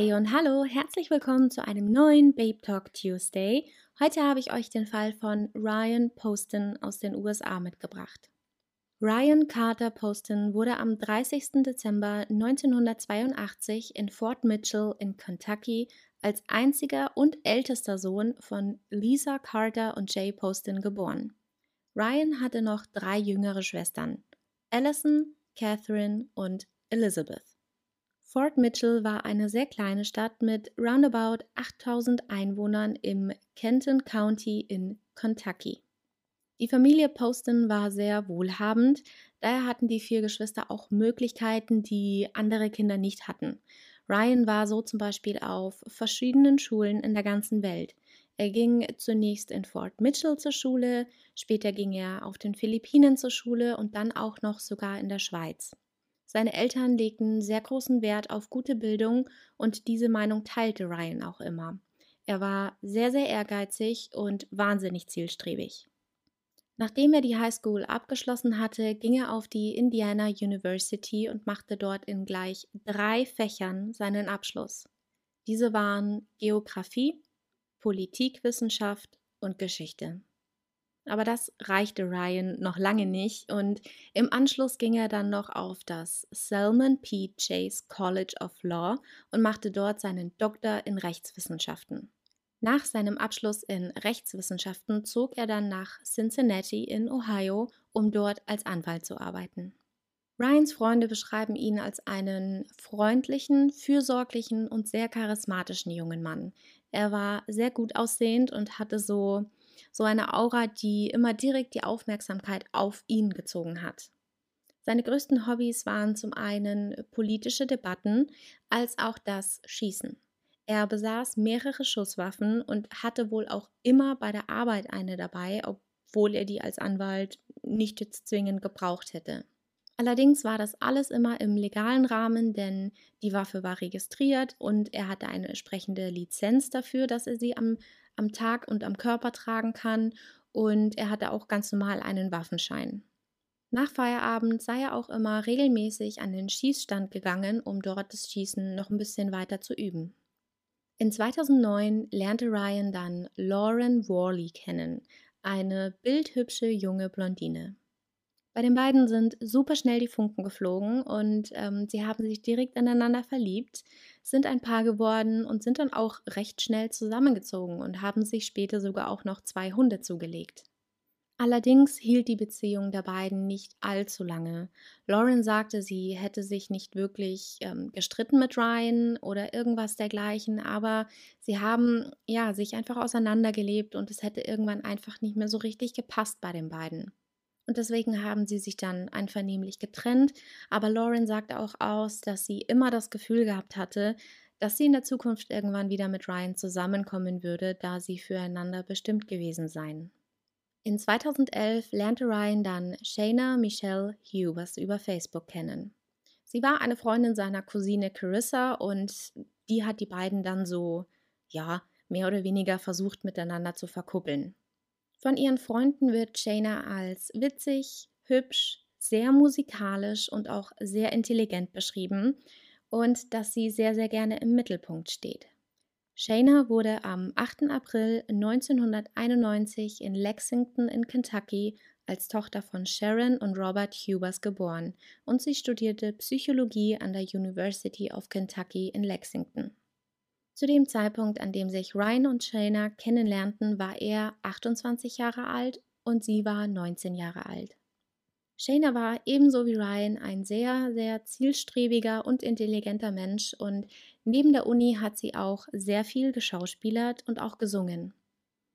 Hey und hallo, herzlich willkommen zu einem neuen Babe Talk Tuesday. Heute habe ich euch den Fall von Ryan Poston aus den USA mitgebracht. Ryan Carter Poston wurde am 30. Dezember 1982 in Fort Mitchell in Kentucky als einziger und ältester Sohn von Lisa Carter und Jay Poston geboren. Ryan hatte noch drei jüngere Schwestern, Allison, Catherine und Elizabeth. Fort Mitchell war eine sehr kleine Stadt mit roundabout 8000 Einwohnern im Kenton County in Kentucky. Die Familie Poston war sehr wohlhabend, daher hatten die vier Geschwister auch Möglichkeiten, die andere Kinder nicht hatten. Ryan war so zum Beispiel auf verschiedenen Schulen in der ganzen Welt. Er ging zunächst in Fort Mitchell zur Schule, später ging er auf den Philippinen zur Schule und dann auch noch sogar in der Schweiz. Seine Eltern legten sehr großen Wert auf gute Bildung und diese Meinung teilte Ryan auch immer. Er war sehr, sehr ehrgeizig und wahnsinnig zielstrebig. Nachdem er die Highschool abgeschlossen hatte, ging er auf die Indiana University und machte dort in gleich drei Fächern seinen Abschluss. Diese waren Geographie, Politikwissenschaft und Geschichte. Aber das reichte Ryan noch lange nicht und im Anschluss ging er dann noch auf das Salmon P. Chase College of Law und machte dort seinen Doktor in Rechtswissenschaften. Nach seinem Abschluss in Rechtswissenschaften zog er dann nach Cincinnati in Ohio, um dort als Anwalt zu arbeiten. Ryans Freunde beschreiben ihn als einen freundlichen, fürsorglichen und sehr charismatischen jungen Mann. Er war sehr gut aussehend und hatte so so eine Aura, die immer direkt die Aufmerksamkeit auf ihn gezogen hat. Seine größten Hobbys waren zum einen politische Debatten als auch das Schießen. Er besaß mehrere Schusswaffen und hatte wohl auch immer bei der Arbeit eine dabei, obwohl er die als Anwalt nicht jetzt zwingend gebraucht hätte. Allerdings war das alles immer im legalen Rahmen, denn die Waffe war registriert und er hatte eine entsprechende Lizenz dafür, dass er sie am am Tag und am Körper tragen kann und er hatte auch ganz normal einen Waffenschein. Nach Feierabend sei er auch immer regelmäßig an den Schießstand gegangen, um dort das Schießen noch ein bisschen weiter zu üben. In 2009 lernte Ryan dann Lauren Worley kennen, eine bildhübsche junge Blondine. Bei den beiden sind super schnell die Funken geflogen und ähm, sie haben sich direkt aneinander verliebt, sind ein Paar geworden und sind dann auch recht schnell zusammengezogen und haben sich später sogar auch noch zwei Hunde zugelegt. Allerdings hielt die Beziehung der beiden nicht allzu lange. Lauren sagte, sie hätte sich nicht wirklich ähm, gestritten mit Ryan oder irgendwas dergleichen, aber sie haben ja sich einfach auseinandergelebt und es hätte irgendwann einfach nicht mehr so richtig gepasst bei den beiden und deswegen haben sie sich dann einvernehmlich getrennt. Aber Lauren sagte auch aus, dass sie immer das Gefühl gehabt hatte, dass sie in der Zukunft irgendwann wieder mit Ryan zusammenkommen würde, da sie füreinander bestimmt gewesen seien. In 2011 lernte Ryan dann Shayna Michelle Hughes über Facebook kennen. Sie war eine Freundin seiner Cousine Carissa und die hat die beiden dann so, ja, mehr oder weniger versucht miteinander zu verkuppeln. Von ihren Freunden wird Shayna als witzig, hübsch, sehr musikalisch und auch sehr intelligent beschrieben und dass sie sehr, sehr gerne im Mittelpunkt steht. Shayna wurde am 8. April 1991 in Lexington in Kentucky als Tochter von Sharon und Robert Hubers geboren und sie studierte Psychologie an der University of Kentucky in Lexington. Zu dem Zeitpunkt, an dem sich Ryan und Shayna kennenlernten, war er 28 Jahre alt und sie war 19 Jahre alt. Shayna war ebenso wie Ryan ein sehr, sehr zielstrebiger und intelligenter Mensch und neben der Uni hat sie auch sehr viel geschauspielert und auch gesungen.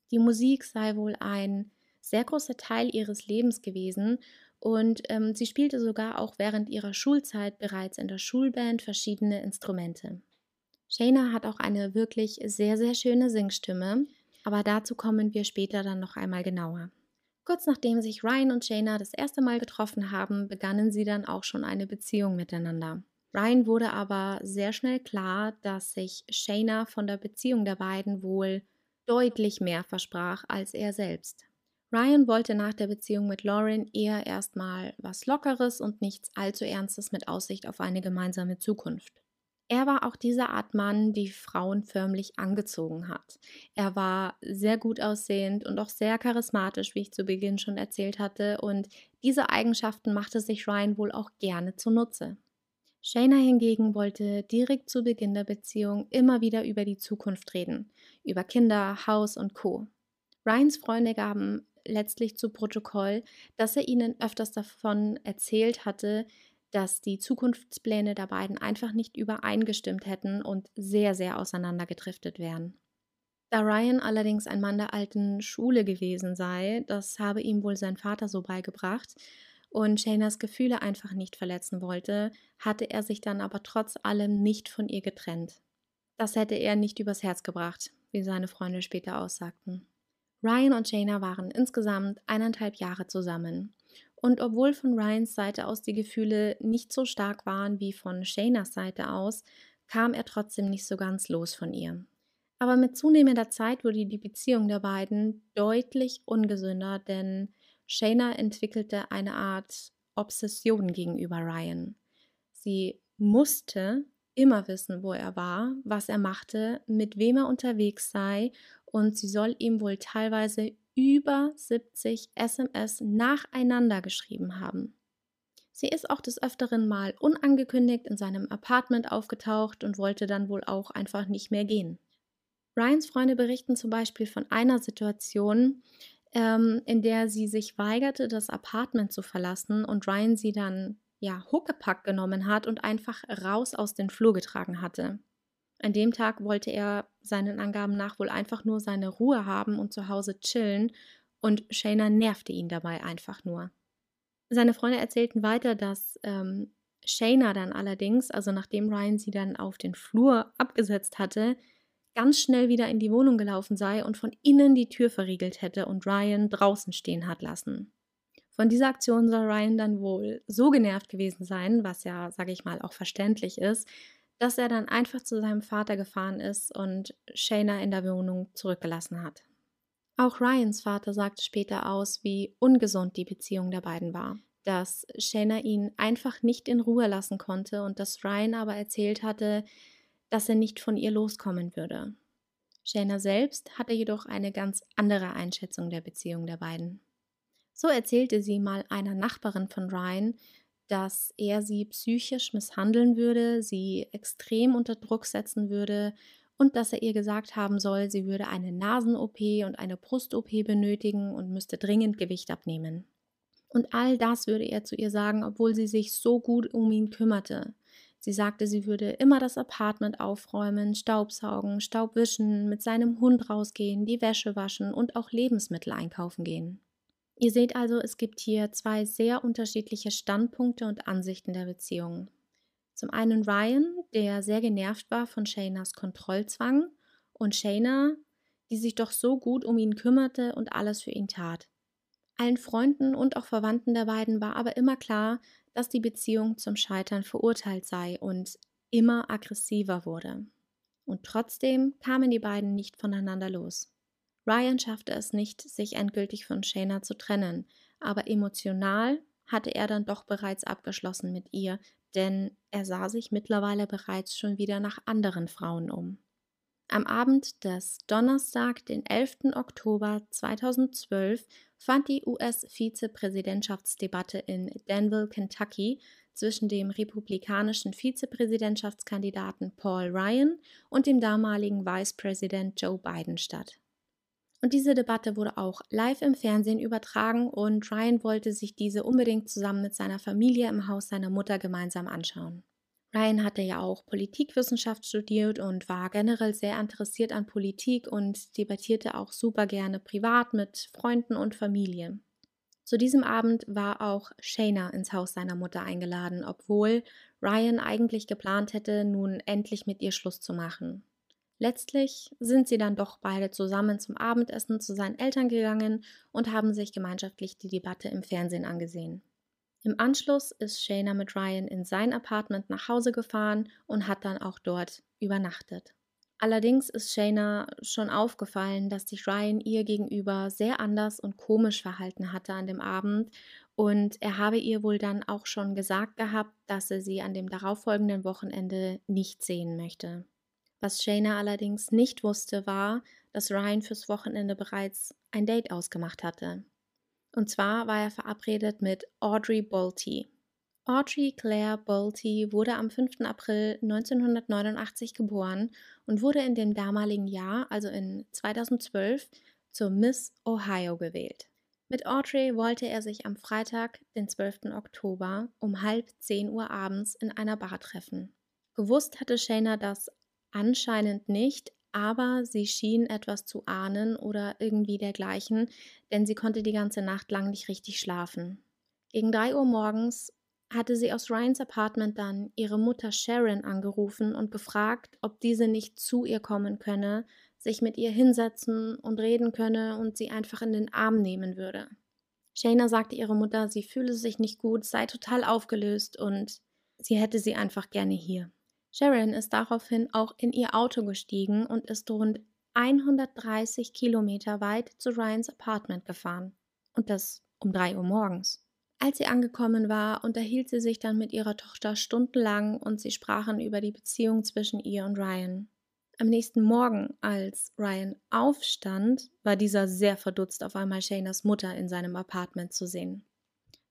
Die Musik sei wohl ein sehr großer Teil ihres Lebens gewesen und ähm, sie spielte sogar auch während ihrer Schulzeit bereits in der Schulband verschiedene Instrumente. Shayna hat auch eine wirklich sehr, sehr schöne Singstimme, aber dazu kommen wir später dann noch einmal genauer. Kurz nachdem sich Ryan und Shayna das erste Mal getroffen haben, begannen sie dann auch schon eine Beziehung miteinander. Ryan wurde aber sehr schnell klar, dass sich Shayna von der Beziehung der beiden wohl deutlich mehr versprach als er selbst. Ryan wollte nach der Beziehung mit Lauren eher erstmal was Lockeres und nichts allzu Ernstes mit Aussicht auf eine gemeinsame Zukunft. Er war auch diese Art Mann, die Frauen förmlich angezogen hat. Er war sehr gut aussehend und auch sehr charismatisch, wie ich zu Beginn schon erzählt hatte, und diese Eigenschaften machte sich Ryan wohl auch gerne zunutze. Shayna hingegen wollte direkt zu Beginn der Beziehung immer wieder über die Zukunft reden, über Kinder, Haus und Co. Ryans Freunde gaben letztlich zu Protokoll, dass er ihnen öfters davon erzählt hatte, dass die Zukunftspläne der beiden einfach nicht übereingestimmt hätten und sehr, sehr auseinandergedriftet wären. Da Ryan allerdings ein Mann der alten Schule gewesen sei, das habe ihm wohl sein Vater so beigebracht, und Shaynas Gefühle einfach nicht verletzen wollte, hatte er sich dann aber trotz allem nicht von ihr getrennt. Das hätte er nicht übers Herz gebracht, wie seine Freunde später aussagten. Ryan und Shayna waren insgesamt eineinhalb Jahre zusammen. Und obwohl von Ryans Seite aus die Gefühle nicht so stark waren wie von Shaynas Seite aus, kam er trotzdem nicht so ganz los von ihr. Aber mit zunehmender Zeit wurde die Beziehung der beiden deutlich ungesünder, denn Shayna entwickelte eine Art Obsession gegenüber Ryan. Sie musste immer wissen, wo er war, was er machte, mit wem er unterwegs sei, und sie soll ihm wohl teilweise über 70 SMS nacheinander geschrieben haben. Sie ist auch des Öfteren mal unangekündigt in seinem Apartment aufgetaucht und wollte dann wohl auch einfach nicht mehr gehen. Ryans Freunde berichten zum Beispiel von einer Situation, ähm, in der sie sich weigerte, das Apartment zu verlassen und Ryan sie dann ja Huckepack genommen hat und einfach raus aus den Flur getragen hatte. An dem Tag wollte er seinen Angaben nach wohl einfach nur seine Ruhe haben und zu Hause chillen und Shayna nervte ihn dabei einfach nur. Seine Freunde erzählten weiter, dass ähm, Shayna dann allerdings, also nachdem Ryan sie dann auf den Flur abgesetzt hatte, ganz schnell wieder in die Wohnung gelaufen sei und von innen die Tür verriegelt hätte und Ryan draußen stehen hat lassen. Von dieser Aktion soll Ryan dann wohl so genervt gewesen sein, was ja, sage ich mal, auch verständlich ist, dass er dann einfach zu seinem Vater gefahren ist und Shayna in der Wohnung zurückgelassen hat. Auch Ryans Vater sagte später aus, wie ungesund die Beziehung der beiden war, dass Shayna ihn einfach nicht in Ruhe lassen konnte und dass Ryan aber erzählt hatte, dass er nicht von ihr loskommen würde. Shayna selbst hatte jedoch eine ganz andere Einschätzung der Beziehung der beiden. So erzählte sie mal einer Nachbarin von Ryan, dass er sie psychisch misshandeln würde, sie extrem unter Druck setzen würde und dass er ihr gesagt haben soll, sie würde eine Nasen-OP und eine Brust-OP benötigen und müsste dringend Gewicht abnehmen. Und all das würde er zu ihr sagen, obwohl sie sich so gut um ihn kümmerte. Sie sagte, sie würde immer das Apartment aufräumen, Staubsaugen, Staubwischen, mit seinem Hund rausgehen, die Wäsche waschen und auch Lebensmittel einkaufen gehen. Ihr seht also, es gibt hier zwei sehr unterschiedliche Standpunkte und Ansichten der Beziehung. Zum einen Ryan, der sehr genervt war von Shaynas Kontrollzwang, und Shayna, die sich doch so gut um ihn kümmerte und alles für ihn tat. Allen Freunden und auch Verwandten der beiden war aber immer klar, dass die Beziehung zum Scheitern verurteilt sei und immer aggressiver wurde. Und trotzdem kamen die beiden nicht voneinander los. Ryan schaffte es nicht, sich endgültig von Shayna zu trennen, aber emotional hatte er dann doch bereits abgeschlossen mit ihr, denn er sah sich mittlerweile bereits schon wieder nach anderen Frauen um. Am Abend des Donnerstag, den 11. Oktober 2012, fand die US-Vizepräsidentschaftsdebatte in Danville, Kentucky zwischen dem republikanischen Vizepräsidentschaftskandidaten Paul Ryan und dem damaligen Vicepräsident Joe Biden statt. Und diese Debatte wurde auch live im Fernsehen übertragen und Ryan wollte sich diese unbedingt zusammen mit seiner Familie im Haus seiner Mutter gemeinsam anschauen. Ryan hatte ja auch Politikwissenschaft studiert und war generell sehr interessiert an Politik und debattierte auch super gerne privat mit Freunden und Familie. Zu diesem Abend war auch Shayna ins Haus seiner Mutter eingeladen, obwohl Ryan eigentlich geplant hätte, nun endlich mit ihr Schluss zu machen. Letztlich sind sie dann doch beide zusammen zum Abendessen zu seinen Eltern gegangen und haben sich gemeinschaftlich die Debatte im Fernsehen angesehen. Im Anschluss ist Shayna mit Ryan in sein Apartment nach Hause gefahren und hat dann auch dort übernachtet. Allerdings ist Shayna schon aufgefallen, dass sich Ryan ihr gegenüber sehr anders und komisch verhalten hatte an dem Abend Und er habe ihr wohl dann auch schon gesagt gehabt, dass er sie an dem darauffolgenden Wochenende nicht sehen möchte. Was Shayna allerdings nicht wusste, war, dass Ryan fürs Wochenende bereits ein Date ausgemacht hatte. Und zwar war er verabredet mit Audrey Bolte. Audrey Claire Bolte wurde am 5. April 1989 geboren und wurde in dem damaligen Jahr, also in 2012, zur Miss Ohio gewählt. Mit Audrey wollte er sich am Freitag, den 12. Oktober, um halb 10 Uhr abends in einer Bar treffen. Gewusst hatte Shayna das anscheinend nicht, aber sie schien etwas zu ahnen oder irgendwie dergleichen, denn sie konnte die ganze Nacht lang nicht richtig schlafen. Gegen 3 Uhr morgens hatte sie aus Ryans Apartment dann ihre Mutter Sharon angerufen und gefragt, ob diese nicht zu ihr kommen könne, sich mit ihr hinsetzen und reden könne und sie einfach in den Arm nehmen würde. Shayna sagte ihre Mutter, sie fühle sich nicht gut, sei total aufgelöst und sie hätte sie einfach gerne hier. Sharon ist daraufhin auch in ihr Auto gestiegen und ist rund 130 Kilometer weit zu Ryans Apartment gefahren. Und das um 3 Uhr morgens. Als sie angekommen war, unterhielt sie sich dann mit ihrer Tochter stundenlang und sie sprachen über die Beziehung zwischen ihr und Ryan. Am nächsten Morgen, als Ryan aufstand, war dieser sehr verdutzt, auf einmal Shaynas Mutter in seinem Apartment zu sehen.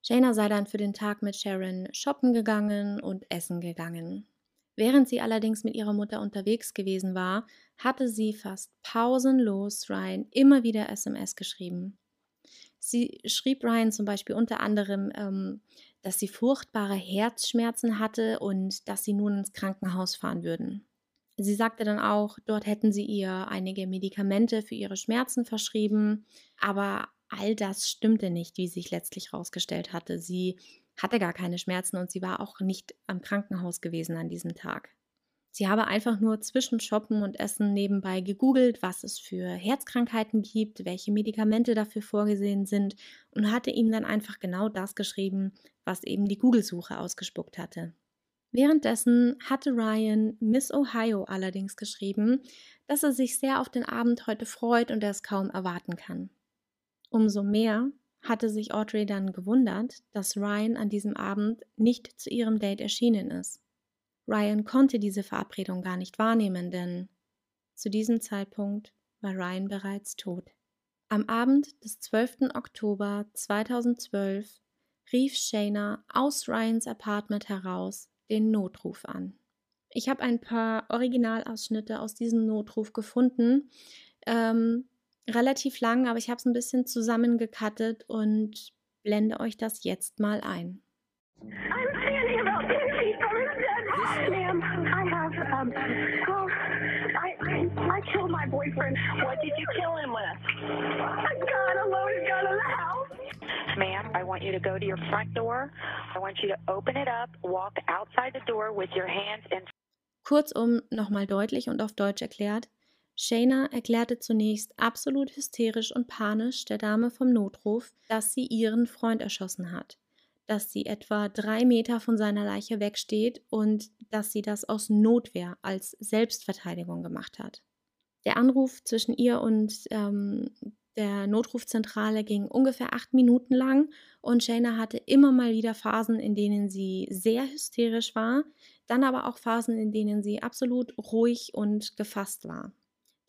Shayna sei dann für den Tag mit Sharon shoppen gegangen und essen gegangen. Während sie allerdings mit ihrer Mutter unterwegs gewesen war, hatte sie fast pausenlos Ryan immer wieder SMS geschrieben. Sie schrieb Ryan zum Beispiel unter anderem, ähm, dass sie furchtbare Herzschmerzen hatte und dass sie nun ins Krankenhaus fahren würden. Sie sagte dann auch, dort hätten sie ihr einige Medikamente für ihre Schmerzen verschrieben, aber all das stimmte nicht, wie sich letztlich herausgestellt hatte. Sie hatte gar keine Schmerzen und sie war auch nicht am Krankenhaus gewesen an diesem Tag. Sie habe einfach nur zwischen Shoppen und Essen nebenbei gegoogelt, was es für Herzkrankheiten gibt, welche Medikamente dafür vorgesehen sind und hatte ihm dann einfach genau das geschrieben, was eben die Google-Suche ausgespuckt hatte. Währenddessen hatte Ryan Miss Ohio allerdings geschrieben, dass er sich sehr auf den Abend heute freut und er es kaum erwarten kann. Umso mehr hatte sich Audrey dann gewundert, dass Ryan an diesem Abend nicht zu ihrem Date erschienen ist. Ryan konnte diese Verabredung gar nicht wahrnehmen, denn zu diesem Zeitpunkt war Ryan bereits tot. Am Abend des 12. Oktober 2012 rief Shayna aus Ryans Apartment heraus den Notruf an. Ich habe ein paar Originalausschnitte aus diesem Notruf gefunden. Ähm, relativ lang, aber ich habe es ein bisschen zusammengekattet und blende euch das jetzt mal ein. I'm standing about 10 feet from his dead Ma'am, I have, um, well, I, I, I killed my boyfriend. What did you kill him with? A gun, a loaded gun in the house. Ma'am, I want you to go to your front door. I want you to open it up, walk outside the door with your hands in. Kurzum, nochmal deutlich und auf Deutsch erklärt, Shayna erklärte zunächst absolut hysterisch und panisch der Dame vom Notruf, dass sie ihren Freund erschossen hat, dass sie etwa drei Meter von seiner Leiche wegsteht und dass sie das aus Notwehr als Selbstverteidigung gemacht hat. Der Anruf zwischen ihr und ähm, der Notrufzentrale ging ungefähr acht Minuten lang und Shayna hatte immer mal wieder Phasen, in denen sie sehr hysterisch war, dann aber auch Phasen, in denen sie absolut ruhig und gefasst war.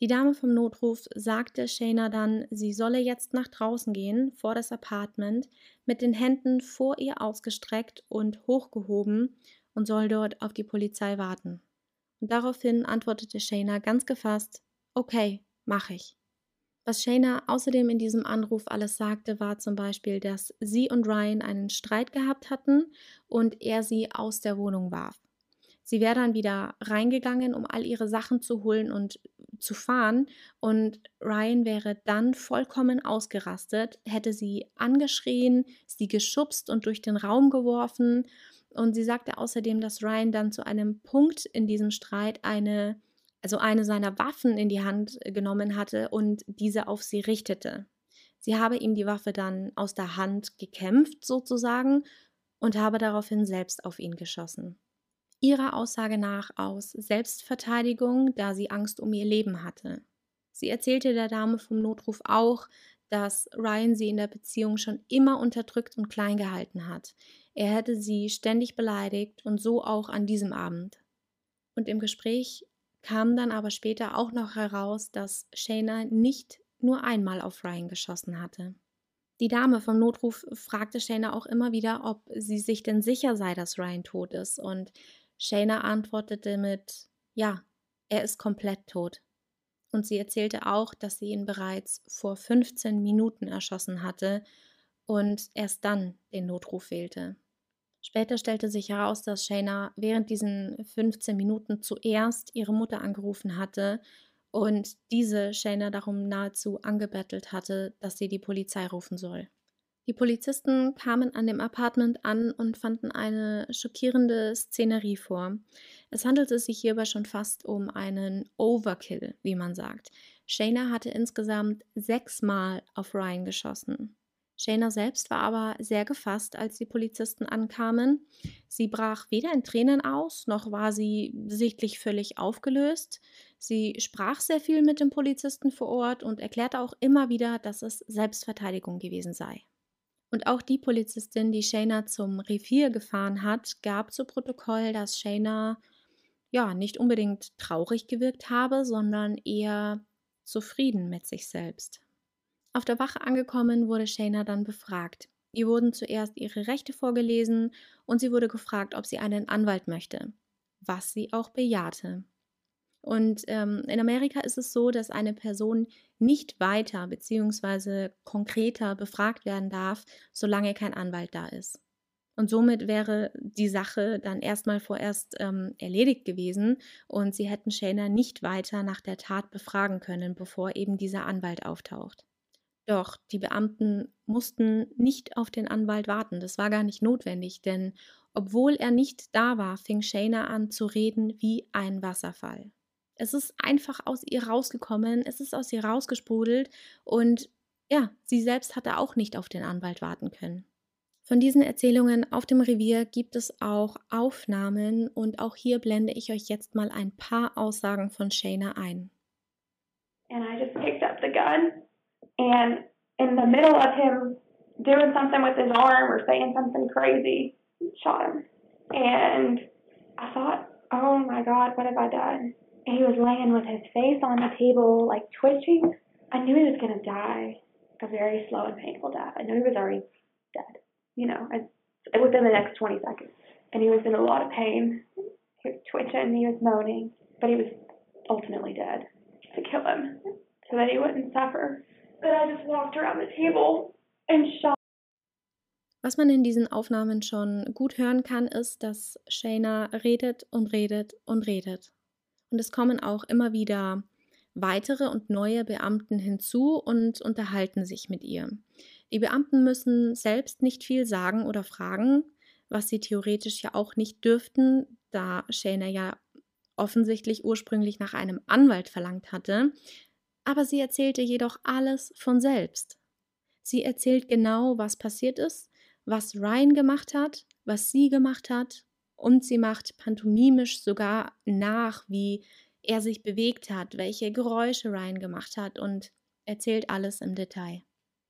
Die Dame vom Notruf sagte Shayna dann, sie solle jetzt nach draußen gehen, vor das Apartment, mit den Händen vor ihr ausgestreckt und hochgehoben und soll dort auf die Polizei warten. Und daraufhin antwortete Shayna ganz gefasst, okay, mach ich. Was Shayna außerdem in diesem Anruf alles sagte, war zum Beispiel, dass sie und Ryan einen Streit gehabt hatten und er sie aus der Wohnung warf. Sie wäre dann wieder reingegangen, um all ihre Sachen zu holen und zu fahren. Und Ryan wäre dann vollkommen ausgerastet, hätte sie angeschrien, sie geschubst und durch den Raum geworfen. Und sie sagte außerdem, dass Ryan dann zu einem Punkt in diesem Streit eine, also eine seiner Waffen in die Hand genommen hatte und diese auf sie richtete. Sie habe ihm die Waffe dann aus der Hand gekämpft, sozusagen, und habe daraufhin selbst auf ihn geschossen ihrer Aussage nach aus Selbstverteidigung, da sie Angst um ihr Leben hatte. Sie erzählte der Dame vom Notruf auch, dass Ryan sie in der Beziehung schon immer unterdrückt und klein gehalten hat. Er hätte sie ständig beleidigt und so auch an diesem Abend. Und im Gespräch kam dann aber später auch noch heraus, dass Shayna nicht nur einmal auf Ryan geschossen hatte. Die Dame vom Notruf fragte Shayna auch immer wieder, ob sie sich denn sicher sei, dass Ryan tot ist. Und Shayna antwortete mit Ja, er ist komplett tot. Und sie erzählte auch, dass sie ihn bereits vor 15 Minuten erschossen hatte und erst dann den Notruf wählte. Später stellte sich heraus, dass Shayna während diesen 15 Minuten zuerst ihre Mutter angerufen hatte und diese Shayna darum nahezu angebettelt hatte, dass sie die Polizei rufen soll. Die Polizisten kamen an dem Apartment an und fanden eine schockierende Szenerie vor. Es handelte sich hierbei schon fast um einen Overkill, wie man sagt. Shayna hatte insgesamt sechsmal auf Ryan geschossen. Shayna selbst war aber sehr gefasst, als die Polizisten ankamen. Sie brach weder in Tränen aus, noch war sie sichtlich völlig aufgelöst. Sie sprach sehr viel mit dem Polizisten vor Ort und erklärte auch immer wieder, dass es Selbstverteidigung gewesen sei. Und auch die Polizistin, die Shayna zum Revier gefahren hat, gab zu Protokoll, dass Shayna ja nicht unbedingt traurig gewirkt habe, sondern eher zufrieden mit sich selbst. Auf der Wache angekommen, wurde Shayna dann befragt. Ihr wurden zuerst ihre Rechte vorgelesen und sie wurde gefragt, ob sie einen Anwalt möchte, was sie auch bejahte. Und ähm, in Amerika ist es so, dass eine Person nicht weiter bzw. konkreter befragt werden darf, solange kein Anwalt da ist. Und somit wäre die Sache dann erstmal vorerst ähm, erledigt gewesen und sie hätten Shayna nicht weiter nach der Tat befragen können, bevor eben dieser Anwalt auftaucht. Doch die Beamten mussten nicht auf den Anwalt warten. Das war gar nicht notwendig, denn obwohl er nicht da war, fing Shayna an zu reden wie ein Wasserfall. Es ist einfach aus ihr rausgekommen, es ist aus ihr rausgesprudelt und ja, sie selbst hatte auch nicht auf den Anwalt warten können. Von diesen Erzählungen auf dem Revier gibt es auch Aufnahmen und auch hier blende ich euch jetzt mal ein paar Aussagen von Shayna ein. And I just picked up the gun And in the middle of him doing something with his arm or saying something crazy, shot him. And I thought, oh my God, what have I done? And he was laying with his face on the table, like twitching. I knew he was going to die a very slow and painful death. I knew he was already dead, you know, within the next 20 seconds. And he was in a lot of pain. He was twitching, he was moaning, but he was ultimately dead to kill him so that he wouldn't suffer. But I just walked around the table and shot. Was man in diesen Aufnahmen schon gut hören kann, ist, dass Shayna redet und redet und redet. Und es kommen auch immer wieder weitere und neue Beamten hinzu und unterhalten sich mit ihr. Die Beamten müssen selbst nicht viel sagen oder fragen, was sie theoretisch ja auch nicht dürften, da Shayna ja offensichtlich ursprünglich nach einem Anwalt verlangt hatte, aber sie erzählte jedoch alles von selbst. Sie erzählt genau, was passiert ist, was Ryan gemacht hat, was sie gemacht hat, und sie macht pantomimisch sogar nach, wie er sich bewegt hat, welche Geräusche Ryan gemacht hat und erzählt alles im Detail.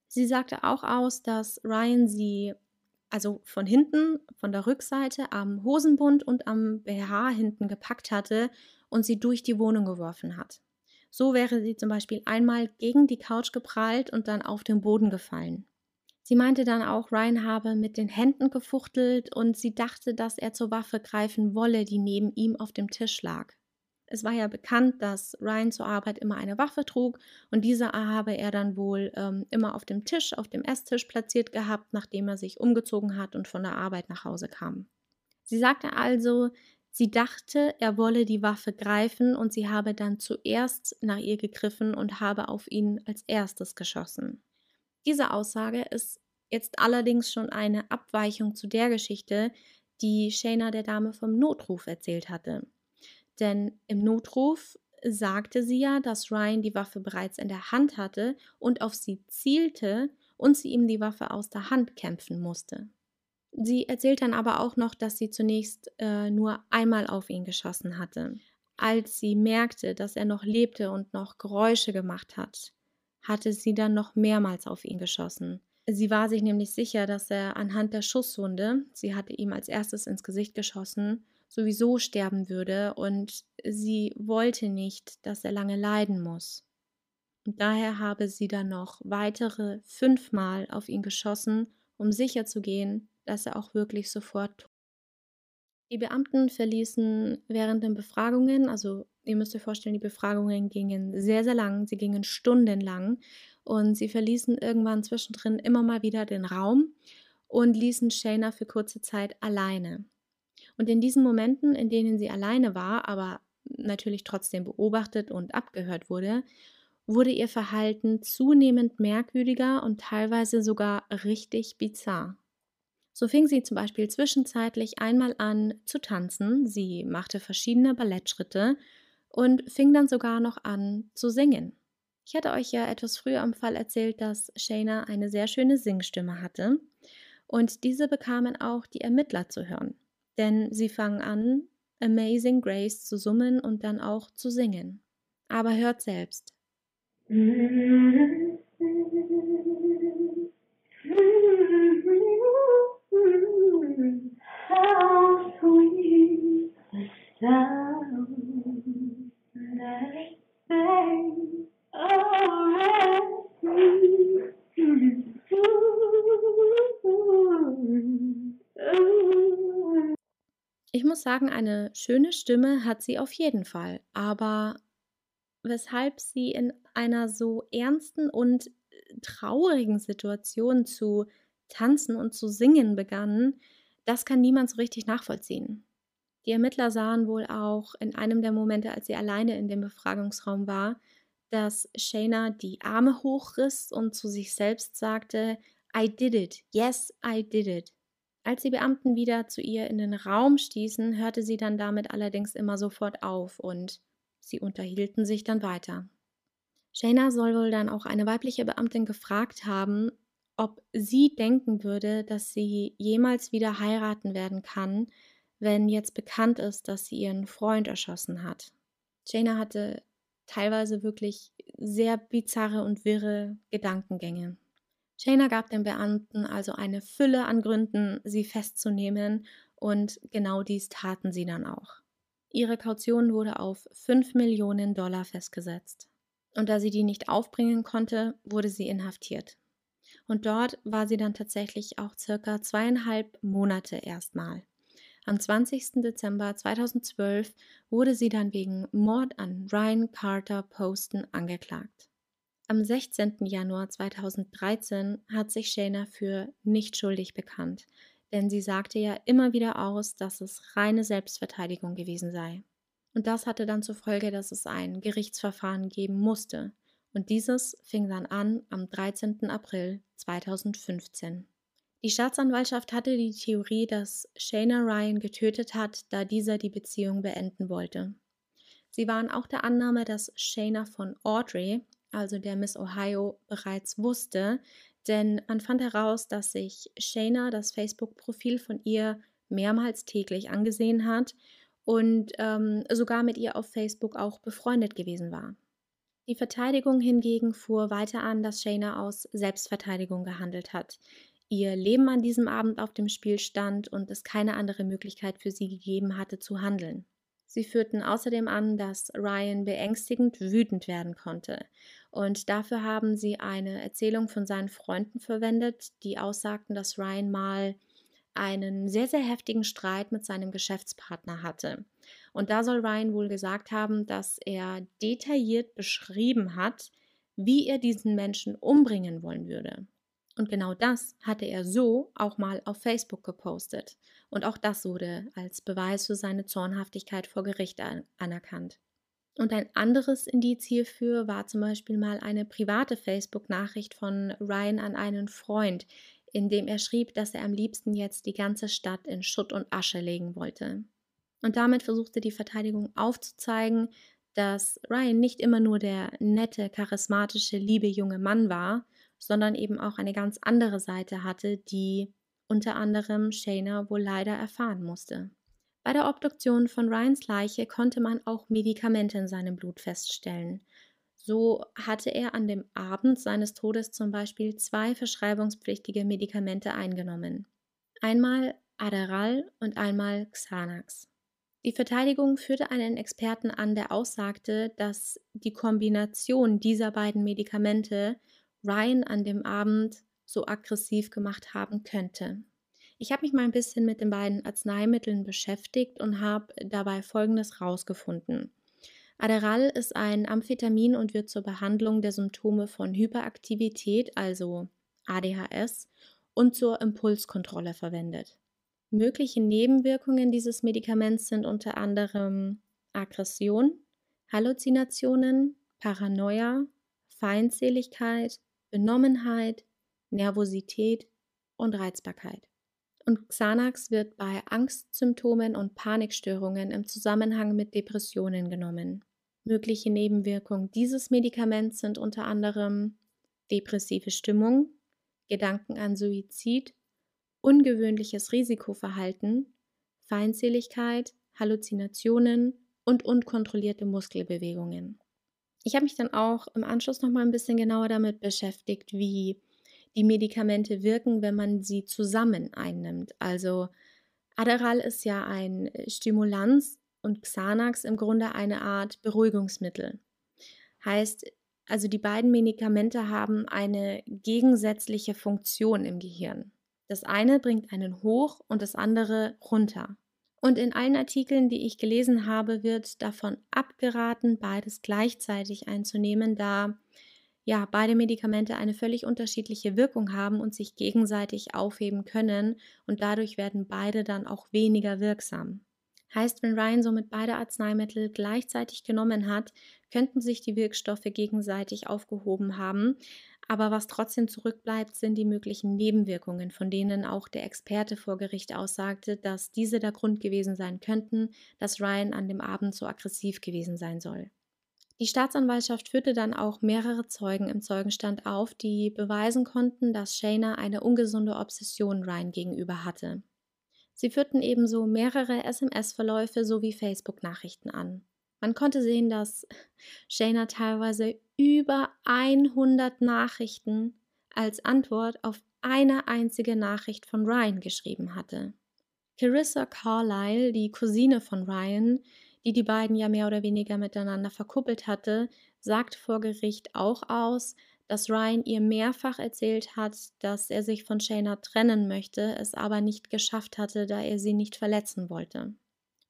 Sie sagte auch aus, dass Ryan sie also von hinten, von der Rückseite am Hosenbund und am BH hinten gepackt hatte und sie durch die Wohnung geworfen hat. So wäre sie zum Beispiel einmal gegen die Couch geprallt und dann auf den Boden gefallen. Sie meinte dann auch, Ryan habe mit den Händen gefuchtelt und sie dachte, dass er zur Waffe greifen wolle, die neben ihm auf dem Tisch lag. Es war ja bekannt, dass Ryan zur Arbeit immer eine Waffe trug und diese habe er dann wohl ähm, immer auf dem Tisch, auf dem Esstisch platziert gehabt, nachdem er sich umgezogen hat und von der Arbeit nach Hause kam. Sie sagte also, Sie dachte, er wolle die Waffe greifen und sie habe dann zuerst nach ihr gegriffen und habe auf ihn als erstes geschossen. Diese Aussage ist jetzt allerdings schon eine Abweichung zu der Geschichte, die Shayna der Dame vom Notruf erzählt hatte. Denn im Notruf sagte sie ja, dass Ryan die Waffe bereits in der Hand hatte und auf sie zielte und sie ihm die Waffe aus der Hand kämpfen musste. Sie erzählt dann aber auch noch, dass sie zunächst äh, nur einmal auf ihn geschossen hatte. Als sie merkte, dass er noch lebte und noch Geräusche gemacht hat, hatte sie dann noch mehrmals auf ihn geschossen. Sie war sich nämlich sicher, dass er anhand der Schusswunde, sie hatte ihm als erstes ins Gesicht geschossen, sowieso sterben würde und sie wollte nicht, dass er lange leiden muss. Und daher habe sie dann noch weitere fünfmal auf ihn geschossen, um sicherzugehen, dass er auch wirklich sofort tot. Die Beamten verließen während den Befragungen, also ihr müsst euch vorstellen, die Befragungen gingen sehr, sehr lang, sie gingen stundenlang und sie verließen irgendwann zwischendrin immer mal wieder den Raum und ließen Shayna für kurze Zeit alleine. Und in diesen Momenten, in denen sie alleine war, aber natürlich trotzdem beobachtet und abgehört wurde, wurde ihr Verhalten zunehmend merkwürdiger und teilweise sogar richtig bizarr. So fing sie zum Beispiel zwischenzeitlich einmal an zu tanzen, sie machte verschiedene Ballettschritte und fing dann sogar noch an zu singen. Ich hatte euch ja etwas früher am Fall erzählt, dass Shayna eine sehr schöne Singstimme hatte und diese bekamen auch die Ermittler zu hören, denn sie fangen an, Amazing Grace zu summen und dann auch zu singen. Aber hört selbst, sagen, eine schöne Stimme hat sie auf jeden Fall, aber weshalb sie in einer so ernsten und traurigen Situation zu tanzen und zu singen begannen, das kann niemand so richtig nachvollziehen. Die Ermittler sahen wohl auch in einem der Momente, als sie alleine in dem Befragungsraum war, dass Shayna die Arme hochriss und zu sich selbst sagte, I did it, yes, I did it. Als die Beamten wieder zu ihr in den Raum stießen, hörte sie dann damit allerdings immer sofort auf und sie unterhielten sich dann weiter. Shayna soll wohl dann auch eine weibliche Beamtin gefragt haben, ob sie denken würde, dass sie jemals wieder heiraten werden kann, wenn jetzt bekannt ist, dass sie ihren Freund erschossen hat. Shayna hatte teilweise wirklich sehr bizarre und wirre Gedankengänge. Shayna gab den Beamten also eine Fülle an Gründen, sie festzunehmen, und genau dies taten sie dann auch. Ihre Kaution wurde auf 5 Millionen Dollar festgesetzt und da sie die nicht aufbringen konnte, wurde sie inhaftiert. Und dort war sie dann tatsächlich auch circa zweieinhalb Monate erstmal. Am 20. Dezember 2012 wurde sie dann wegen Mord an Ryan Carter Poston angeklagt. Am 16. Januar 2013 hat sich Shayna für nicht schuldig bekannt, denn sie sagte ja immer wieder aus, dass es reine Selbstverteidigung gewesen sei. Und das hatte dann zur Folge, dass es ein Gerichtsverfahren geben musste. Und dieses fing dann an am 13. April 2015. Die Staatsanwaltschaft hatte die Theorie, dass Shayna Ryan getötet hat, da dieser die Beziehung beenden wollte. Sie waren auch der Annahme, dass Shayna von Audrey, also der Miss Ohio, bereits wusste, denn man fand heraus, dass sich Shayna das Facebook-Profil von ihr mehrmals täglich angesehen hat und ähm, sogar mit ihr auf Facebook auch befreundet gewesen war. Die Verteidigung hingegen fuhr weiter an, dass Shayna aus Selbstverteidigung gehandelt hat. Ihr Leben an diesem Abend auf dem Spiel stand und es keine andere Möglichkeit für sie gegeben hatte zu handeln. Sie führten außerdem an, dass Ryan beängstigend wütend werden konnte. Und dafür haben sie eine Erzählung von seinen Freunden verwendet, die aussagten, dass Ryan mal einen sehr, sehr heftigen Streit mit seinem Geschäftspartner hatte. Und da soll Ryan wohl gesagt haben, dass er detailliert beschrieben hat, wie er diesen Menschen umbringen wollen würde. Und genau das hatte er so auch mal auf Facebook gepostet. Und auch das wurde als Beweis für seine Zornhaftigkeit vor Gericht an anerkannt. Und ein anderes Indiz hierfür war zum Beispiel mal eine private Facebook-Nachricht von Ryan an einen Freund, in dem er schrieb, dass er am liebsten jetzt die ganze Stadt in Schutt und Asche legen wollte. Und damit versuchte die Verteidigung aufzuzeigen, dass Ryan nicht immer nur der nette, charismatische, liebe junge Mann war, sondern eben auch eine ganz andere Seite hatte, die unter anderem Shayna wohl leider erfahren musste. Bei der Obduktion von Ryans Leiche konnte man auch Medikamente in seinem Blut feststellen. So hatte er an dem Abend seines Todes zum Beispiel zwei verschreibungspflichtige Medikamente eingenommen. Einmal Adderall und einmal Xanax. Die Verteidigung führte einen Experten an, der aussagte, dass die Kombination dieser beiden Medikamente Ryan an dem Abend so aggressiv gemacht haben könnte. Ich habe mich mal ein bisschen mit den beiden Arzneimitteln beschäftigt und habe dabei Folgendes rausgefunden. Adderall ist ein Amphetamin und wird zur Behandlung der Symptome von Hyperaktivität, also ADHS, und zur Impulskontrolle verwendet. Mögliche Nebenwirkungen dieses Medikaments sind unter anderem Aggression, Halluzinationen, Paranoia, Feindseligkeit, Benommenheit, Nervosität und Reizbarkeit. Und Xanax wird bei Angstsymptomen und Panikstörungen im Zusammenhang mit Depressionen genommen. Mögliche Nebenwirkungen dieses Medikaments sind unter anderem depressive Stimmung, Gedanken an Suizid, ungewöhnliches Risikoverhalten, Feindseligkeit, Halluzinationen und unkontrollierte Muskelbewegungen. Ich habe mich dann auch im Anschluss noch mal ein bisschen genauer damit beschäftigt, wie die Medikamente wirken, wenn man sie zusammen einnimmt. Also Adderall ist ja ein Stimulanz und Xanax im Grunde eine Art Beruhigungsmittel. Heißt, also die beiden Medikamente haben eine gegensätzliche Funktion im Gehirn. Das eine bringt einen hoch und das andere runter. Und in allen Artikeln, die ich gelesen habe, wird davon abgeraten, beides gleichzeitig einzunehmen, da ja, beide Medikamente eine völlig unterschiedliche Wirkung haben und sich gegenseitig aufheben können und dadurch werden beide dann auch weniger wirksam. Heißt, wenn Ryan somit beide Arzneimittel gleichzeitig genommen hat, könnten sich die Wirkstoffe gegenseitig aufgehoben haben, aber was trotzdem zurückbleibt, sind die möglichen Nebenwirkungen, von denen auch der Experte vor Gericht aussagte, dass diese der Grund gewesen sein könnten, dass Ryan an dem Abend so aggressiv gewesen sein soll. Die Staatsanwaltschaft führte dann auch mehrere Zeugen im Zeugenstand auf, die beweisen konnten, dass Shayna eine ungesunde Obsession Ryan gegenüber hatte. Sie führten ebenso mehrere SMS-Verläufe sowie Facebook-Nachrichten an. Man konnte sehen, dass Shayna teilweise über 100 Nachrichten als Antwort auf eine einzige Nachricht von Ryan geschrieben hatte. Carissa Carlyle, die Cousine von Ryan, die die beiden ja mehr oder weniger miteinander verkuppelt hatte, sagt vor Gericht auch aus, dass Ryan ihr mehrfach erzählt hat, dass er sich von Shayna trennen möchte, es aber nicht geschafft hatte, da er sie nicht verletzen wollte.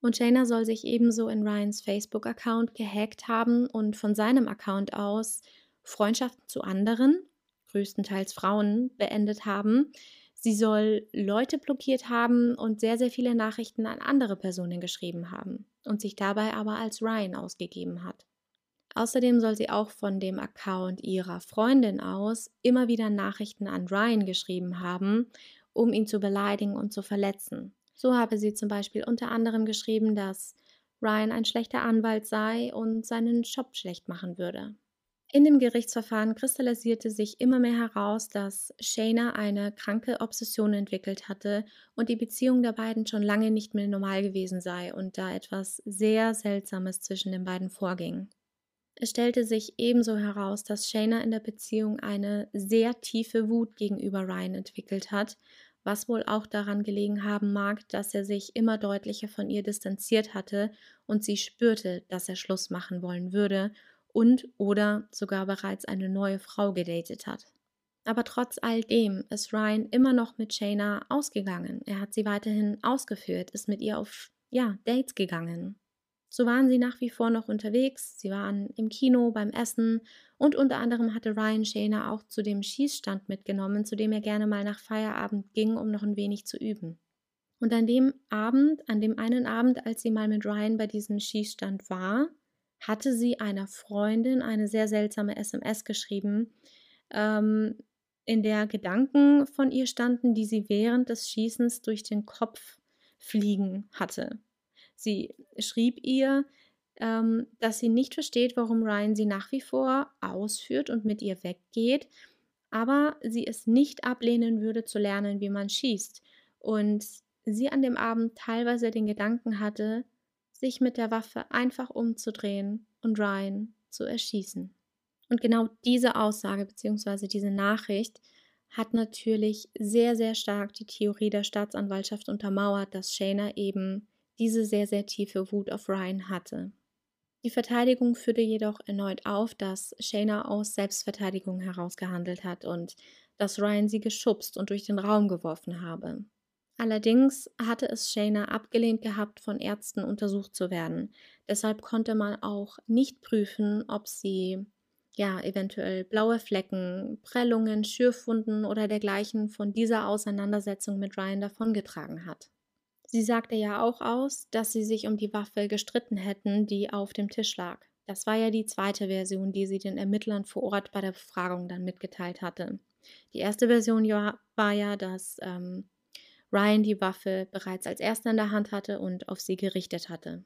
Und Shayna soll sich ebenso in Ryans Facebook-Account gehackt haben und von seinem Account aus Freundschaften zu anderen, größtenteils Frauen, beendet haben, Sie soll Leute blockiert haben und sehr, sehr viele Nachrichten an andere Personen geschrieben haben und sich dabei aber als Ryan ausgegeben hat. Außerdem soll sie auch von dem Account ihrer Freundin aus immer wieder Nachrichten an Ryan geschrieben haben, um ihn zu beleidigen und zu verletzen. So habe sie zum Beispiel unter anderem geschrieben, dass Ryan ein schlechter Anwalt sei und seinen Job schlecht machen würde. In dem Gerichtsverfahren kristallisierte sich immer mehr heraus, dass Shayna eine kranke Obsession entwickelt hatte und die Beziehung der beiden schon lange nicht mehr normal gewesen sei und da etwas sehr Seltsames zwischen den beiden vorging. Es stellte sich ebenso heraus, dass Shayna in der Beziehung eine sehr tiefe Wut gegenüber Ryan entwickelt hat, was wohl auch daran gelegen haben mag, dass er sich immer deutlicher von ihr distanziert hatte und sie spürte, dass er Schluss machen wollen würde und oder sogar bereits eine neue Frau gedatet hat. Aber trotz all dem ist Ryan immer noch mit Shayna ausgegangen. Er hat sie weiterhin ausgeführt, ist mit ihr auf ja, Dates gegangen. So waren sie nach wie vor noch unterwegs, sie waren im Kino beim Essen und unter anderem hatte Ryan Shayna auch zu dem Schießstand mitgenommen, zu dem er gerne mal nach Feierabend ging, um noch ein wenig zu üben. Und an dem Abend, an dem einen Abend, als sie mal mit Ryan bei diesem Schießstand war, hatte sie einer Freundin eine sehr seltsame SMS geschrieben, ähm, in der Gedanken von ihr standen, die sie während des Schießens durch den Kopf fliegen hatte. Sie schrieb ihr, ähm, dass sie nicht versteht, warum Ryan sie nach wie vor ausführt und mit ihr weggeht, aber sie es nicht ablehnen würde zu lernen, wie man schießt. Und sie an dem Abend teilweise den Gedanken hatte, sich mit der Waffe einfach umzudrehen und Ryan zu erschießen. Und genau diese Aussage bzw. diese Nachricht hat natürlich sehr, sehr stark die Theorie der Staatsanwaltschaft untermauert, dass Shayna eben diese sehr, sehr tiefe Wut auf Ryan hatte. Die Verteidigung führte jedoch erneut auf, dass Shayna aus Selbstverteidigung herausgehandelt hat und dass Ryan sie geschubst und durch den Raum geworfen habe. Allerdings hatte es Shayna abgelehnt gehabt, von Ärzten untersucht zu werden. Deshalb konnte man auch nicht prüfen, ob sie ja eventuell blaue Flecken, Prellungen, Schürfwunden oder dergleichen von dieser Auseinandersetzung mit Ryan davongetragen hat. Sie sagte ja auch aus, dass sie sich um die Waffe gestritten hätten, die auf dem Tisch lag. Das war ja die zweite Version, die sie den Ermittlern vor Ort bei der Befragung dann mitgeteilt hatte. Die erste Version war ja, dass ähm, Ryan die Waffe bereits als erster in der Hand hatte und auf sie gerichtet hatte.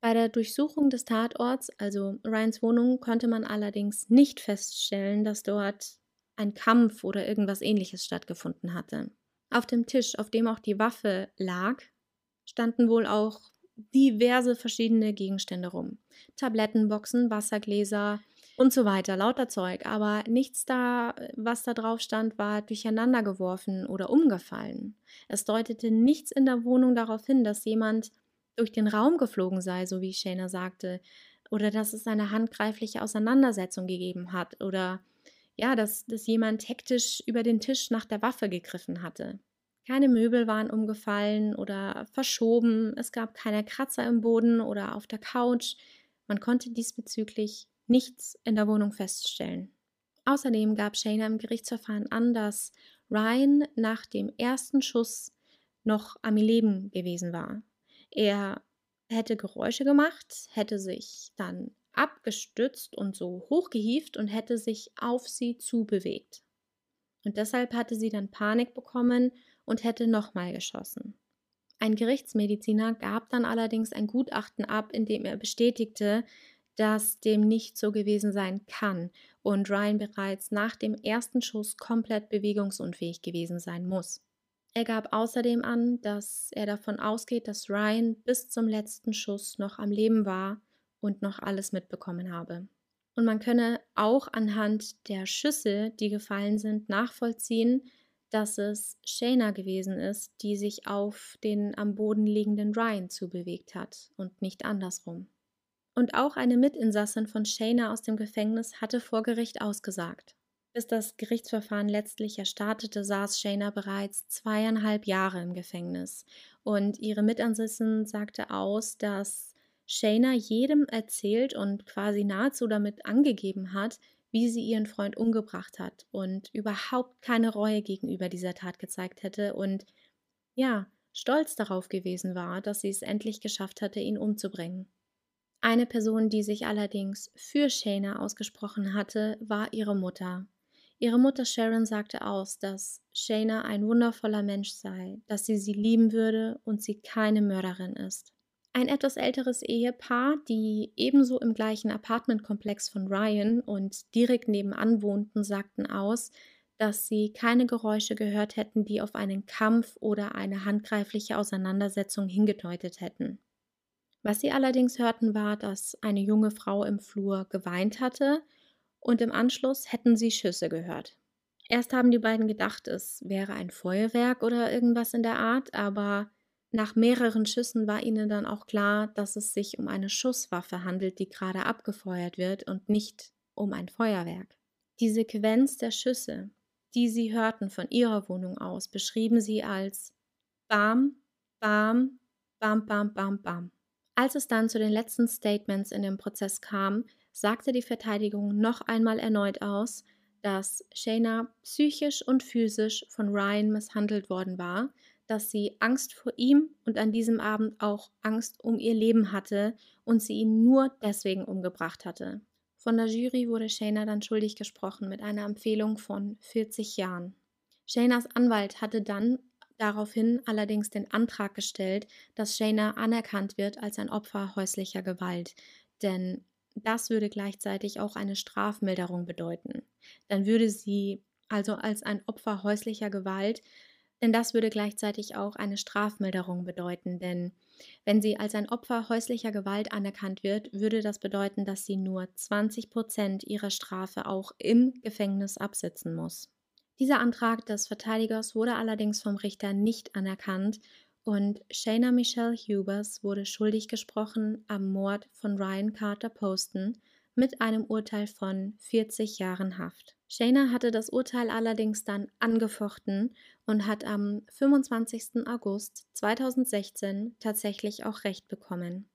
Bei der Durchsuchung des Tatorts, also Ryans Wohnung, konnte man allerdings nicht feststellen, dass dort ein Kampf oder irgendwas ähnliches stattgefunden hatte. Auf dem Tisch, auf dem auch die Waffe lag, standen wohl auch diverse verschiedene Gegenstände rum. Tablettenboxen, Wassergläser und so weiter, lauter Zeug. Aber nichts da, was da drauf stand, war durcheinander geworfen oder umgefallen. Es deutete nichts in der Wohnung darauf hin, dass jemand durch den Raum geflogen sei, so wie Shayna sagte, oder dass es eine handgreifliche Auseinandersetzung gegeben hat oder ja, dass, dass jemand hektisch über den Tisch nach der Waffe gegriffen hatte. Keine Möbel waren umgefallen oder verschoben, es gab keine Kratzer im Boden oder auf der Couch. Man konnte diesbezüglich nichts in der Wohnung feststellen. Außerdem gab Shayna im Gerichtsverfahren an, dass Ryan nach dem ersten Schuss noch am Leben gewesen war. Er hätte Geräusche gemacht, hätte sich dann abgestützt und so hochgehieft und hätte sich auf sie zubewegt. Und deshalb hatte sie dann Panik bekommen und hätte nochmal geschossen. Ein Gerichtsmediziner gab dann allerdings ein Gutachten ab, in dem er bestätigte, dass dem nicht so gewesen sein kann und Ryan bereits nach dem ersten Schuss komplett bewegungsunfähig gewesen sein muss. Er gab außerdem an, dass er davon ausgeht, dass Ryan bis zum letzten Schuss noch am Leben war und noch alles mitbekommen habe. Und man könne auch anhand der Schüsse, die gefallen sind, nachvollziehen, dass es Shayna gewesen ist, die sich auf den am Boden liegenden Ryan zubewegt hat und nicht andersrum. Und auch eine Mitinsassin von Shayna aus dem Gefängnis hatte vor Gericht ausgesagt. Bis das Gerichtsverfahren letztlich erstartete, saß Shayna bereits zweieinhalb Jahre im Gefängnis. Und ihre Mitansissin sagte aus, dass Shayna jedem erzählt und quasi nahezu damit angegeben hat, wie sie ihren Freund umgebracht hat und überhaupt keine Reue gegenüber dieser Tat gezeigt hätte und ja, stolz darauf gewesen war, dass sie es endlich geschafft hatte, ihn umzubringen. Eine Person, die sich allerdings für Shayna ausgesprochen hatte, war ihre Mutter. Ihre Mutter Sharon sagte aus, dass Shayna ein wundervoller Mensch sei, dass sie sie lieben würde und sie keine Mörderin ist. Ein etwas älteres Ehepaar, die ebenso im gleichen Apartmentkomplex von Ryan und direkt nebenan wohnten, sagten aus, dass sie keine Geräusche gehört hätten, die auf einen Kampf oder eine handgreifliche Auseinandersetzung hingedeutet hätten. Was sie allerdings hörten, war, dass eine junge Frau im Flur geweint hatte und im Anschluss hätten sie Schüsse gehört. Erst haben die beiden gedacht, es wäre ein Feuerwerk oder irgendwas in der Art, aber nach mehreren Schüssen war ihnen dann auch klar, dass es sich um eine Schusswaffe handelt, die gerade abgefeuert wird und nicht um ein Feuerwerk. Die Sequenz der Schüsse, die sie hörten von ihrer Wohnung aus, beschrieben sie als Bam, Bam, Bam, Bam, Bam, Bam. Als es dann zu den letzten Statements in dem Prozess kam, sagte die Verteidigung noch einmal erneut aus, dass Shayna psychisch und physisch von Ryan misshandelt worden war, dass sie Angst vor ihm und an diesem Abend auch Angst um ihr Leben hatte und sie ihn nur deswegen umgebracht hatte. Von der Jury wurde Shayna dann schuldig gesprochen mit einer Empfehlung von 40 Jahren. Shaynas Anwalt hatte dann daraufhin allerdings den Antrag gestellt, dass Shayna anerkannt wird als ein Opfer häuslicher Gewalt, denn das würde gleichzeitig auch eine Strafmilderung bedeuten. Dann würde sie also als ein Opfer häuslicher Gewalt Denn das würde gleichzeitig auch eine Strafmilderung bedeuten, denn wenn sie als ein Opfer häuslicher Gewalt anerkannt wird, würde das bedeuten, dass sie nur 20 Prozent ihrer Strafe auch im Gefängnis absitzen muss. Dieser Antrag des Verteidigers wurde allerdings vom Richter nicht anerkannt und Shayna Michelle Hubers wurde schuldig gesprochen am Mord von Ryan Carter Poston mit einem Urteil von 40 Jahren Haft. Shayna hatte das Urteil allerdings dann angefochten und hat am 25. August 2016 tatsächlich auch Recht bekommen.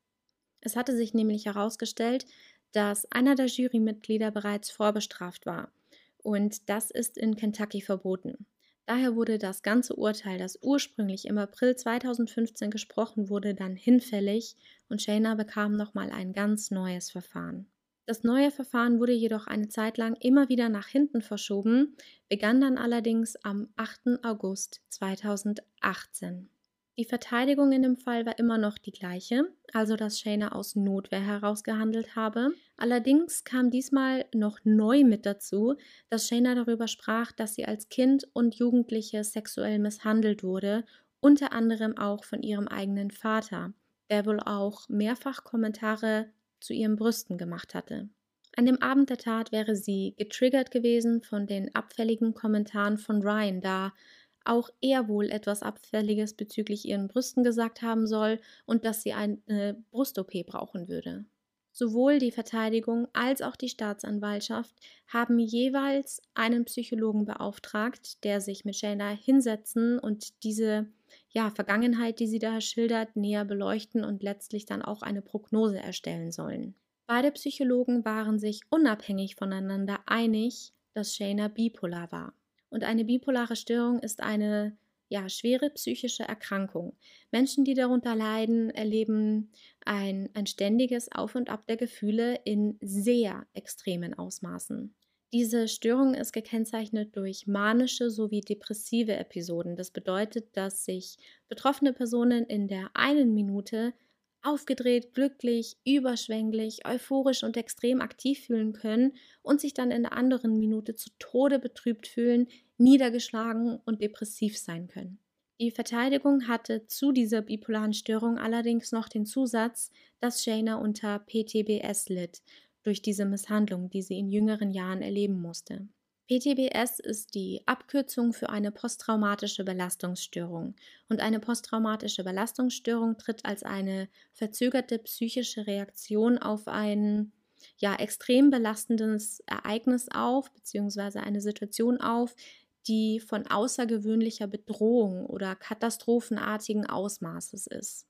Es hatte sich nämlich herausgestellt, dass einer der Jurymitglieder bereits vorbestraft war. Und das ist in Kentucky verboten. Daher wurde das ganze Urteil, das ursprünglich im April 2015 gesprochen wurde, dann hinfällig und Shayna bekam nochmal ein ganz neues Verfahren. Das neue Verfahren wurde jedoch eine Zeit lang immer wieder nach hinten verschoben, begann dann allerdings am 8. August 2018. Die Verteidigung in dem Fall war immer noch die gleiche, also dass Shayna aus Notwehr herausgehandelt habe. Allerdings kam diesmal noch neu mit dazu, dass Shayna darüber sprach, dass sie als Kind und Jugendliche sexuell misshandelt wurde, unter anderem auch von ihrem eigenen Vater, der wohl auch mehrfach Kommentare zu ihren Brüsten gemacht hatte. An dem Abend der Tat wäre sie getriggert gewesen von den abfälligen Kommentaren von Ryan, da auch er wohl etwas Abfälliges bezüglich ihren Brüsten gesagt haben soll und dass sie eine Brust-OP brauchen würde. Sowohl die Verteidigung als auch die Staatsanwaltschaft haben jeweils einen Psychologen beauftragt, der sich mit Shayna hinsetzen und diese ja, Vergangenheit, die sie da schildert, näher beleuchten und letztlich dann auch eine Prognose erstellen sollen. Beide Psychologen waren sich unabhängig voneinander einig, dass Shayna bipolar war. Und eine bipolare Störung ist eine ja, schwere psychische Erkrankung. Menschen, die darunter leiden, erleben ein, ein ständiges Auf und Ab der Gefühle in sehr extremen Ausmaßen. Diese Störung ist gekennzeichnet durch manische sowie depressive Episoden. Das bedeutet, dass sich betroffene Personen in der einen Minute aufgedreht, glücklich, überschwänglich, euphorisch und extrem aktiv fühlen können und sich dann in der anderen Minute zu Tode betrübt fühlen, niedergeschlagen und depressiv sein können. Die Verteidigung hatte zu dieser bipolaren Störung allerdings noch den Zusatz, dass Shayna unter PTBS litt, durch diese Misshandlung, die sie in jüngeren Jahren erleben musste. PTBS ist die Abkürzung für eine posttraumatische Belastungsstörung und eine posttraumatische Belastungsstörung tritt als eine verzögerte psychische Reaktion auf ein ja extrem belastendes Ereignis auf beziehungsweise eine Situation auf, die von außergewöhnlicher Bedrohung oder katastrophenartigen Ausmaßes ist.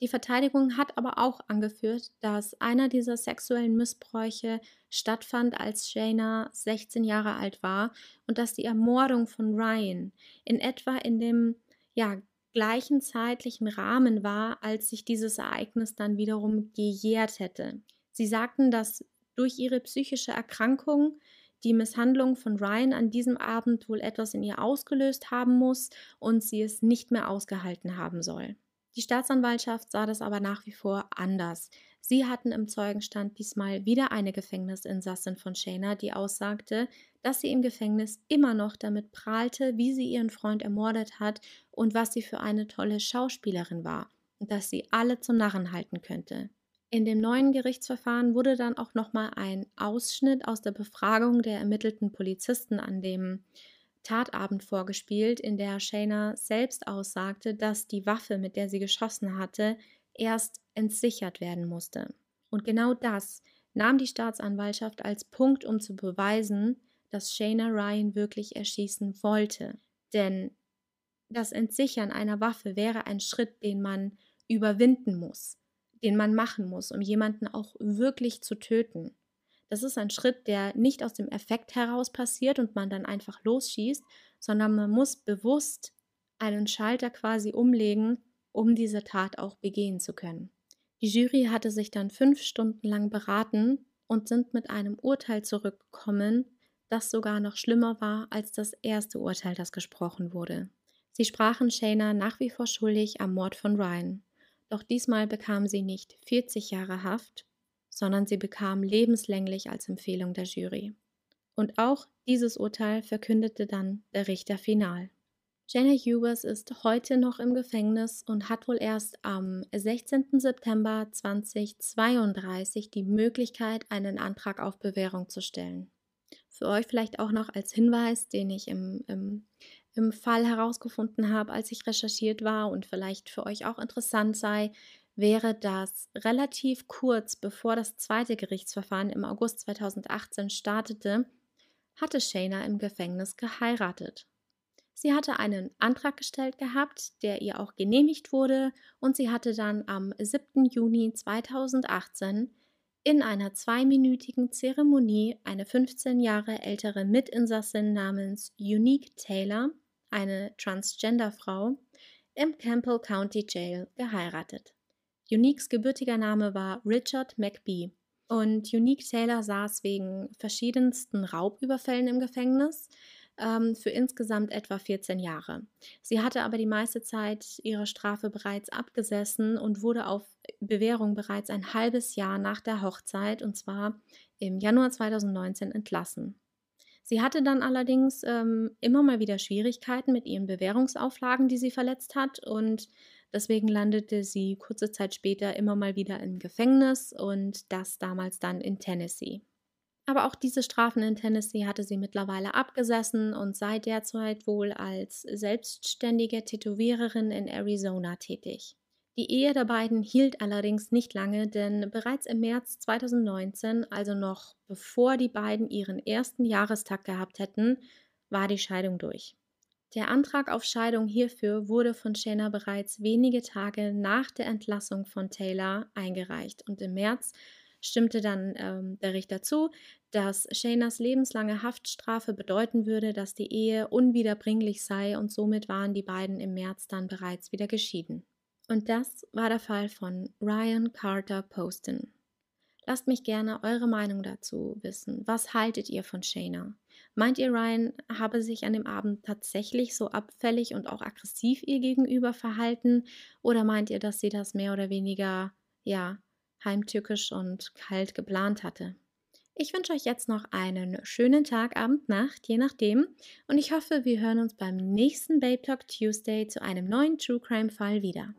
Die Verteidigung hat aber auch angeführt, dass einer dieser sexuellen Missbräuche stattfand, als Shayna 16 Jahre alt war und dass die Ermordung von Ryan in etwa in dem ja, gleichen zeitlichen Rahmen war, als sich dieses Ereignis dann wiederum gejährt hätte. Sie sagten, dass durch ihre psychische Erkrankung die Misshandlung von Ryan an diesem Abend wohl etwas in ihr ausgelöst haben muss und sie es nicht mehr ausgehalten haben soll. Die Staatsanwaltschaft sah das aber nach wie vor anders. Sie hatten im Zeugenstand diesmal wieder eine Gefängnisinsassin von Shayna, die aussagte, dass sie im Gefängnis immer noch damit prahlte, wie sie ihren Freund ermordet hat und was sie für eine tolle Schauspielerin war und dass sie alle zum Narren halten könnte. In dem neuen Gerichtsverfahren wurde dann auch nochmal ein Ausschnitt aus der Befragung der ermittelten Polizisten an dem Tatabend vorgespielt, in der Shayna selbst aussagte, dass die Waffe, mit der sie geschossen hatte, erst entsichert werden musste. Und genau das nahm die Staatsanwaltschaft als Punkt, um zu beweisen, dass Shayna Ryan wirklich erschießen wollte. Denn das Entsichern einer Waffe wäre ein Schritt, den man überwinden muss, den man machen muss, um jemanden auch wirklich zu töten. Das ist ein Schritt, der nicht aus dem Effekt heraus passiert und man dann einfach losschießt, sondern man muss bewusst einen Schalter quasi umlegen, um diese Tat auch begehen zu können. Die Jury hatte sich dann fünf Stunden lang beraten und sind mit einem Urteil zurückgekommen, das sogar noch schlimmer war als das erste Urteil, das gesprochen wurde. Sie sprachen Shayna nach wie vor schuldig am Mord von Ryan. Doch diesmal bekam sie nicht 40 Jahre Haft, sondern sie bekam lebenslänglich als Empfehlung der Jury. Und auch dieses Urteil verkündete dann der Richter final. Shayna Hughes ist heute noch im Gefängnis und hat wohl erst am 16. September 2032 die Möglichkeit, einen Antrag auf Bewährung zu stellen. Für euch vielleicht auch noch als Hinweis, den ich im, im, im Fall herausgefunden habe, als ich recherchiert war und vielleicht für euch auch interessant sei, wäre das relativ kurz bevor das zweite Gerichtsverfahren im August 2018 startete, hatte Shayna im Gefängnis geheiratet. Sie hatte einen Antrag gestellt gehabt, der ihr auch genehmigt wurde, und sie hatte dann am 7. Juni 2018 in einer zweiminütigen Zeremonie eine 15 Jahre ältere Mitinsassin namens Unique Taylor, eine Transgender-Frau, im Campbell County Jail geheiratet. Uniques gebürtiger Name war Richard McBee und Unique Taylor saß wegen verschiedensten Raubüberfällen im Gefängnis ähm, für insgesamt etwa 14 Jahre. Sie hatte aber die meiste Zeit ihre Strafe bereits abgesessen und wurde auf Bewährung bereits ein halbes Jahr nach der Hochzeit, und zwar im Januar 2019, entlassen. Sie hatte dann allerdings ähm, immer mal wieder Schwierigkeiten mit ihren Bewährungsauflagen, die sie verletzt hat, und deswegen landete sie kurze Zeit später immer mal wieder im Gefängnis und das damals dann in Tennessee. Aber auch diese Strafen in Tennessee hatte sie mittlerweile abgesessen und sei derzeit wohl als selbstständige Tätowiererin in Arizona tätig. Die Ehe der beiden hielt allerdings nicht lange, denn bereits im März 2019, also noch bevor die beiden ihren ersten Jahrestag gehabt hätten, war die Scheidung durch. Der Antrag auf Scheidung hierfür wurde von Shayna bereits wenige Tage nach der Entlassung von Taylor eingereicht und im März stimmte dann ähm, der Richter zu, dass Shaynas lebenslange Haftstrafe bedeuten würde, dass die Ehe unwiederbringlich sei und somit waren die beiden im März dann bereits wieder geschieden. Und das war der Fall von Ryan Carter Poston. Lasst mich gerne eure Meinung dazu wissen. Was haltet ihr von Shayna? Meint ihr, Ryan habe sich an dem Abend tatsächlich so abfällig und auch aggressiv ihr gegenüber verhalten? Oder meint ihr, dass sie das mehr oder weniger, ja, heimtückisch und kalt geplant hatte. Ich wünsche euch jetzt noch einen schönen Tag, Abend, Nacht, je nachdem. Und ich hoffe, wir hören uns beim nächsten Babe Talk Tuesday zu einem neuen True Crime Fall wieder.